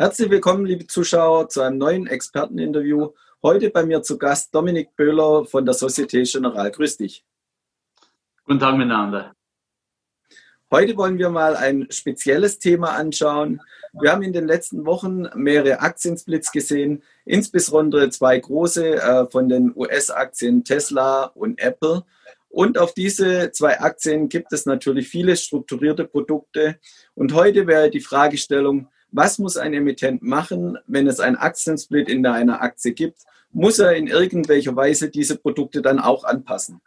Herzlich willkommen, liebe Zuschauer, zu einem neuen Experteninterview. Heute bei mir zu Gast Dominik Böhler von der Societe Generale. Grüß dich. Guten Tag miteinander. Heute wollen wir mal ein spezielles Thema anschauen. Wir haben in den letzten Wochen mehrere Aktiensplits gesehen, insbesondere zwei große äh, von den US-Aktien Tesla und Apple. Und auf diese zwei Aktien gibt es natürlich viele strukturierte Produkte. Und heute wäre die Fragestellung, was muss ein Emittent machen, wenn es einen Aktiensplit in einer Aktie gibt? Muss er in irgendwelcher Weise diese Produkte dann auch anpassen?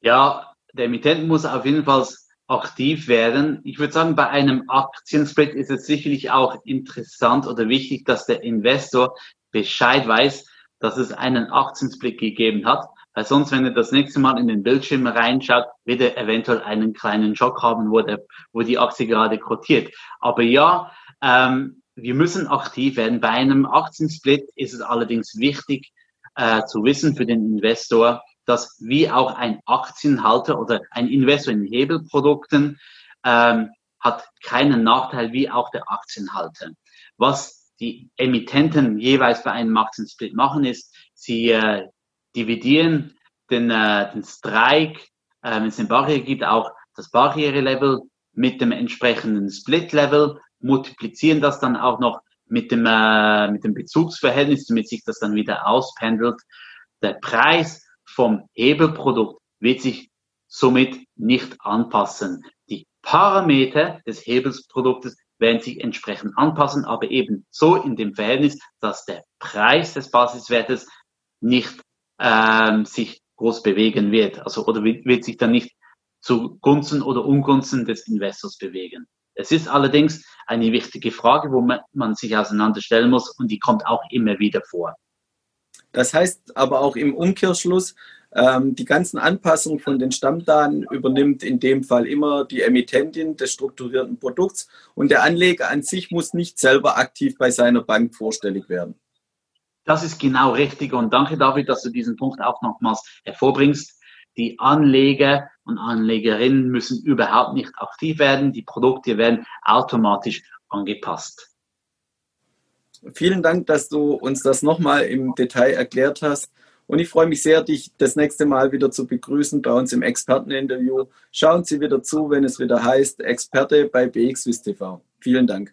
Ja, der Emittent muss auf jeden Fall aktiv werden. Ich würde sagen, bei einem Aktiensplit ist es sicherlich auch interessant oder wichtig, dass der Investor Bescheid weiß, dass es einen Aktiensplit gegeben hat weil sonst, wenn er das nächste Mal in den Bildschirm reinschaut, wird er eventuell einen kleinen Schock haben, wo, der, wo die Aktie gerade kotiert. Aber ja, ähm, wir müssen aktiv werden. Bei einem Aktiensplit ist es allerdings wichtig äh, zu wissen für den Investor, dass wie auch ein Aktienhalter oder ein Investor in Hebelprodukten ähm, hat keinen Nachteil wie auch der Aktienhalter. Was die Emittenten jeweils bei einem Aktiensplit machen, ist, sie äh, dividieren den, äh, den Strike, äh, wenn es eine Barriere gibt, auch das Barriere-Level mit dem entsprechenden Split-Level, multiplizieren das dann auch noch mit dem, äh, mit dem Bezugsverhältnis, damit sich das dann wieder auspendelt. Der Preis vom Hebelprodukt wird sich somit nicht anpassen. Die Parameter des Hebelsproduktes werden sich entsprechend anpassen, aber eben so in dem Verhältnis, dass der Preis des Basiswertes nicht ähm, sich groß bewegen wird. Also oder wird, wird sich dann nicht zugunsten oder ungunsten des Investors bewegen. Es ist allerdings eine wichtige Frage, wo man, man sich auseinanderstellen muss und die kommt auch immer wieder vor. Das heißt aber auch im Umkehrschluss, ähm, die ganzen Anpassungen von den Stammdaten übernimmt in dem Fall immer die Emittentin des strukturierten Produkts und der Anleger an sich muss nicht selber aktiv bei seiner Bank vorstellig werden. Das ist genau richtig und danke David, dass du diesen Punkt auch nochmals hervorbringst. Die Anleger und Anlegerinnen müssen überhaupt nicht aktiv werden. Die Produkte werden automatisch angepasst. Vielen Dank, dass du uns das nochmal im Detail erklärt hast. Und ich freue mich sehr, dich das nächste Mal wieder zu begrüßen bei uns im Experteninterview. Schauen Sie wieder zu, wenn es wieder heißt Experte bei BXWIST TV. Vielen Dank.